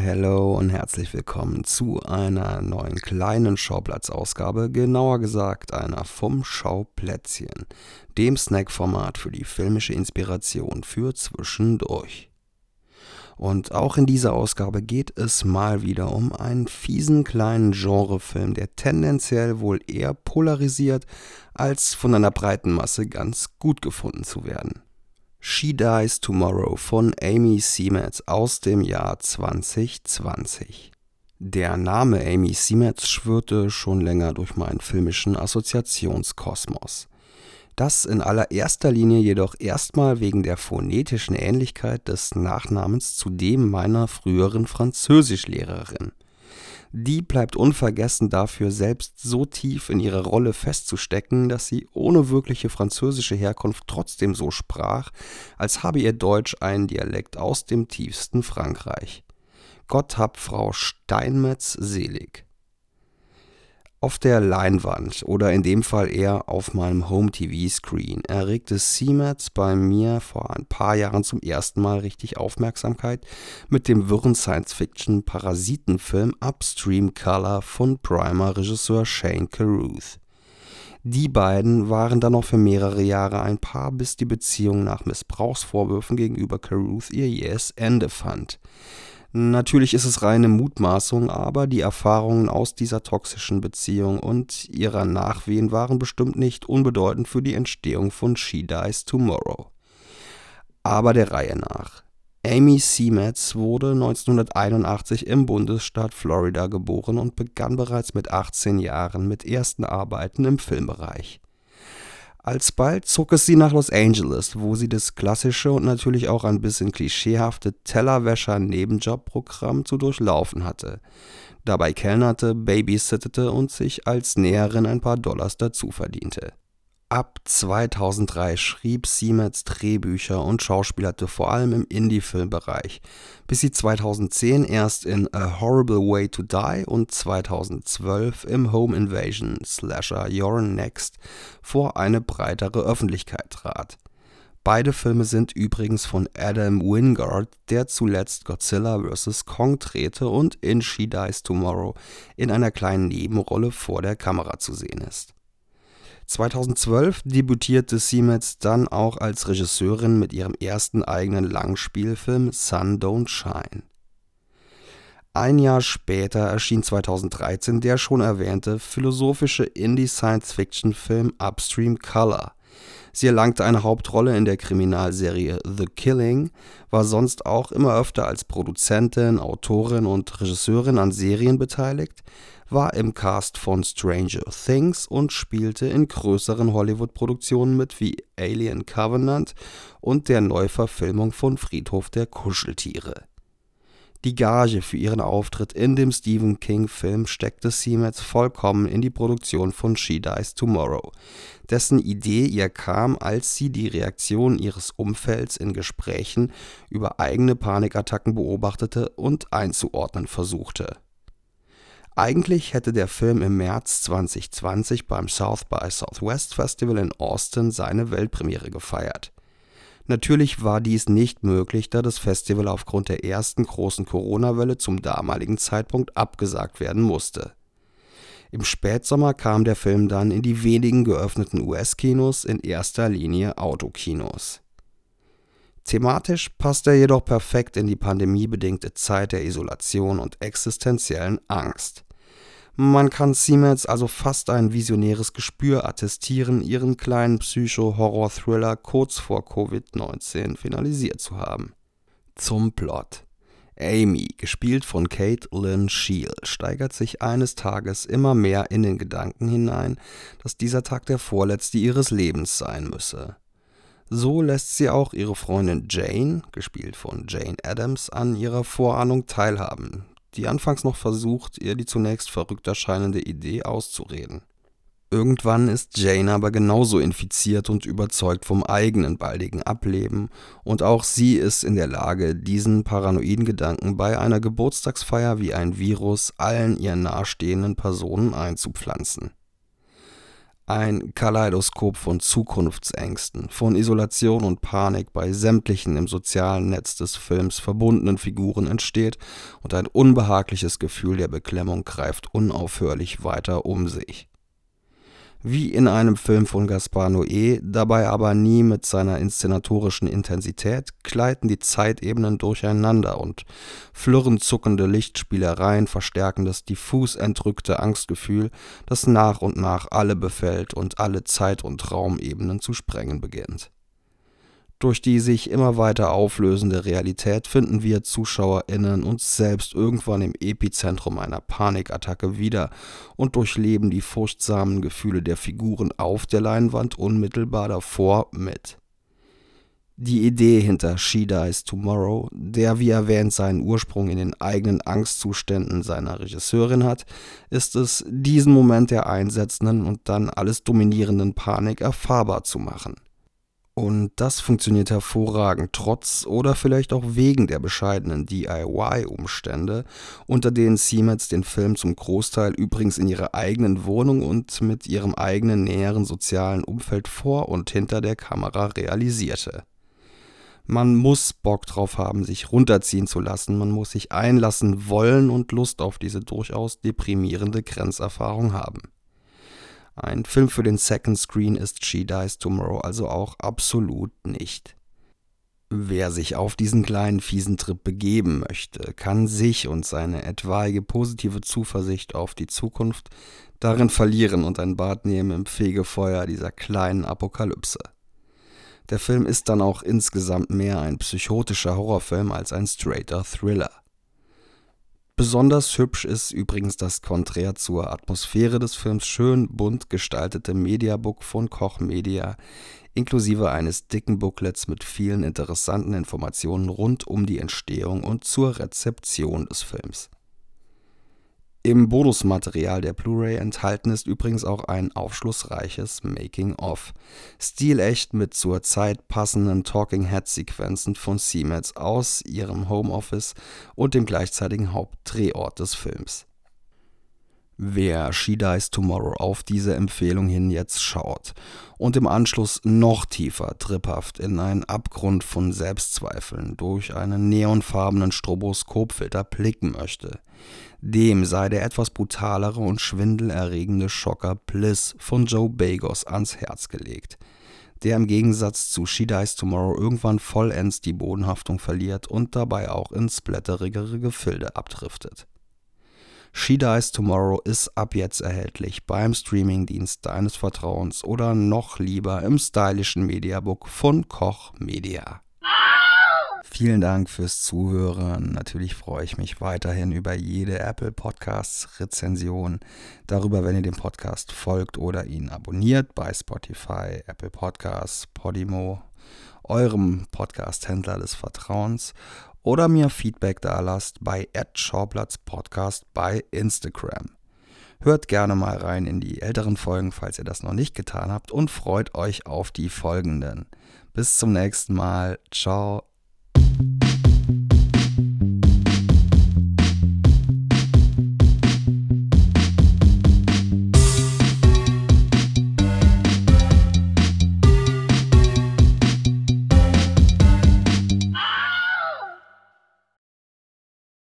Hello und herzlich willkommen zu einer neuen kleinen Schauplatzausgabe, genauer gesagt einer vom Schauplätzchen, dem Snackformat für die filmische Inspiration für zwischendurch. Und auch in dieser Ausgabe geht es mal wieder um einen fiesen kleinen Genrefilm, der tendenziell wohl eher polarisiert, als von einer breiten Masse ganz gut gefunden zu werden. She Dies Tomorrow von Amy Seymetz aus dem Jahr 2020. Der Name Amy Seymetz schwirrte schon länger durch meinen filmischen Assoziationskosmos. Das in allererster Linie jedoch erstmal wegen der phonetischen Ähnlichkeit des Nachnamens zu dem meiner früheren Französischlehrerin. Die bleibt unvergessen dafür, selbst so tief in ihrer Rolle festzustecken, dass sie ohne wirkliche französische Herkunft trotzdem so sprach, als habe ihr Deutsch einen Dialekt aus dem tiefsten Frankreich. Gott hab Frau Steinmetz selig auf der Leinwand oder in dem Fall eher auf meinem Home-TV-Screen erregte Seamatz bei mir vor ein paar Jahren zum ersten Mal richtig Aufmerksamkeit mit dem wirren Science-Fiction-Parasitenfilm Upstream Color von Primer-Regisseur Shane Carruth. Die beiden waren dann noch für mehrere Jahre ein Paar, bis die Beziehung nach Missbrauchsvorwürfen gegenüber Carruth ihr jähes Ende fand. Natürlich ist es reine Mutmaßung, aber die Erfahrungen aus dieser toxischen Beziehung und ihrer Nachwehen waren bestimmt nicht unbedeutend für die Entstehung von She Dies Tomorrow. Aber der Reihe nach. Amy Seametz wurde 1981 im Bundesstaat Florida geboren und begann bereits mit 18 Jahren mit ersten Arbeiten im Filmbereich. Alsbald zog es sie nach Los Angeles, wo sie das klassische und natürlich auch ein bisschen klischeehafte Tellerwäscher-Nebenjobprogramm zu durchlaufen hatte. Dabei kellnerte, babysittete und sich als Näherin ein paar Dollars dazu verdiente Ab 2003 schrieb Siemens Drehbücher und schauspielerte vor allem im Indie-Filmbereich, bis sie 2010 erst in A Horrible Way to Die und 2012 im Home Invasion Slasher You're Next vor eine breitere Öffentlichkeit trat. Beide Filme sind übrigens von Adam Wingard, der zuletzt Godzilla vs. Kong drehte und in She Dies Tomorrow in einer kleinen Nebenrolle vor der Kamera zu sehen ist 2012 debütierte Siemens dann auch als Regisseurin mit ihrem ersten eigenen Langspielfilm Sun Don't Shine. Ein Jahr später erschien 2013 der schon erwähnte philosophische Indie-Science-Fiction-Film Upstream Color. Sie erlangte eine Hauptrolle in der Kriminalserie The Killing, war sonst auch immer öfter als Produzentin, Autorin und Regisseurin an Serien beteiligt war im Cast von Stranger Things und spielte in größeren Hollywood-Produktionen mit wie Alien Covenant und der Neuverfilmung von Friedhof der Kuscheltiere. Die Gage für ihren Auftritt in dem Stephen King-Film steckte Siemens vollkommen in die Produktion von She Dies Tomorrow, dessen Idee ihr kam, als sie die Reaktion ihres Umfelds in Gesprächen über eigene Panikattacken beobachtete und einzuordnen versuchte eigentlich hätte der Film im März 2020 beim South by Southwest Festival in Austin seine Weltpremiere gefeiert. Natürlich war dies nicht möglich, da das Festival aufgrund der ersten großen Corona-Welle zum damaligen Zeitpunkt abgesagt werden musste. Im Spätsommer kam der Film dann in die wenigen geöffneten US-Kinos, in erster Linie Autokinos. Thematisch passt er jedoch perfekt in die pandemiebedingte Zeit der Isolation und existenziellen Angst. Man kann Siemens also fast ein visionäres Gespür attestieren, ihren kleinen Psycho-Horror-Thriller kurz vor Covid-19 finalisiert zu haben. Zum Plot. Amy, gespielt von Kate Lynn Scheel, steigert sich eines Tages immer mehr in den Gedanken hinein, dass dieser Tag der vorletzte ihres Lebens sein müsse. So lässt sie auch ihre Freundin Jane, gespielt von Jane Addams, an ihrer Vorahnung teilhaben, die anfangs noch versucht, ihr die zunächst verrückt erscheinende Idee auszureden. Irgendwann ist Jane aber genauso infiziert und überzeugt vom eigenen baldigen Ableben, und auch sie ist in der Lage, diesen paranoiden Gedanken bei einer Geburtstagsfeier wie ein Virus allen ihr nahestehenden Personen einzupflanzen. Ein Kaleidoskop von Zukunftsängsten, von Isolation und Panik bei sämtlichen im sozialen Netz des Films verbundenen Figuren entsteht und ein unbehagliches Gefühl der Beklemmung greift unaufhörlich weiter um sich wie in einem Film von Gaspar Noé, dabei aber nie mit seiner inszenatorischen Intensität, gleiten die Zeitebenen durcheinander und flirren zuckende Lichtspielereien verstärken das diffus entrückte Angstgefühl, das nach und nach alle befällt und alle Zeit- und Raumebenen zu sprengen beginnt durch die sich immer weiter auflösende Realität finden wir ZuschauerInnen uns selbst irgendwann im Epizentrum einer Panikattacke wieder und durchleben die furchtsamen Gefühle der Figuren auf der Leinwand unmittelbar davor mit. Die Idee hinter She Dies Tomorrow, der wie erwähnt seinen Ursprung in den eigenen Angstzuständen seiner Regisseurin hat, ist es, diesen Moment der einsetzenden und dann alles dominierenden Panik erfahrbar zu machen – und das funktioniert hervorragend, trotz oder vielleicht auch wegen der bescheidenen DIY-Umstände, unter denen Siemens den Film zum Großteil übrigens in ihrer eigenen Wohnung und mit ihrem eigenen näheren sozialen Umfeld vor und hinter der Kamera realisierte. Man muss Bock drauf haben, sich runterziehen zu lassen, man muss sich einlassen wollen und Lust auf diese durchaus deprimierende Grenzerfahrung haben. Ein Film für den Second Screen ist She Dies Tomorrow also auch absolut nicht. Wer sich auf diesen kleinen fiesen Trip begeben möchte, kann sich und seine etwaige positive Zuversicht auf die Zukunft darin verlieren und ein Bad nehmen im Fegefeuer dieser kleinen Apokalypse. Der Film ist dann auch insgesamt mehr ein psychotischer Horrorfilm als ein straighter Thriller. Besonders hübsch ist übrigens das konträr zur Atmosphäre des Films. Schön bunt gestaltete Mediabook von Koch Media, inklusive eines dicken Booklets mit vielen interessanten Informationen rund um die Entstehung und zur Rezeption des Films im Bonusmaterial der Blu-ray enthalten ist übrigens auch ein aufschlussreiches Making-of. Stilecht mit zur Zeit passenden Talking-Head-Sequenzen von Siemens aus ihrem Homeoffice und dem gleichzeitigen Hauptdrehort des Films wer She Dies Tomorrow auf diese Empfehlung hin jetzt schaut und im Anschluss noch tiefer tripphaft in einen Abgrund von Selbstzweifeln durch einen neonfarbenen Stroboskopfilter blicken möchte, dem sei der etwas brutalere und schwindelerregende Schocker Bliss von Joe Bagos ans Herz gelegt, der im Gegensatz zu She Dies Tomorrow irgendwann vollends die Bodenhaftung verliert und dabei auch ins blätterigere Gefilde abdriftet. She Dies Tomorrow ist ab jetzt erhältlich beim Streamingdienst deines Vertrauens oder noch lieber im stylischen Mediabook von Koch Media. Vielen Dank fürs Zuhören. Natürlich freue ich mich weiterhin über jede Apple Podcasts Rezension, darüber, wenn ihr dem Podcast folgt oder ihn abonniert bei Spotify, Apple Podcasts, Podimo, eurem Podcast-Händler des Vertrauens oder mir Feedback da lasst bei Schauplatz Podcast bei Instagram. Hört gerne mal rein in die älteren Folgen, falls ihr das noch nicht getan habt und freut euch auf die folgenden. Bis zum nächsten Mal. Ciao.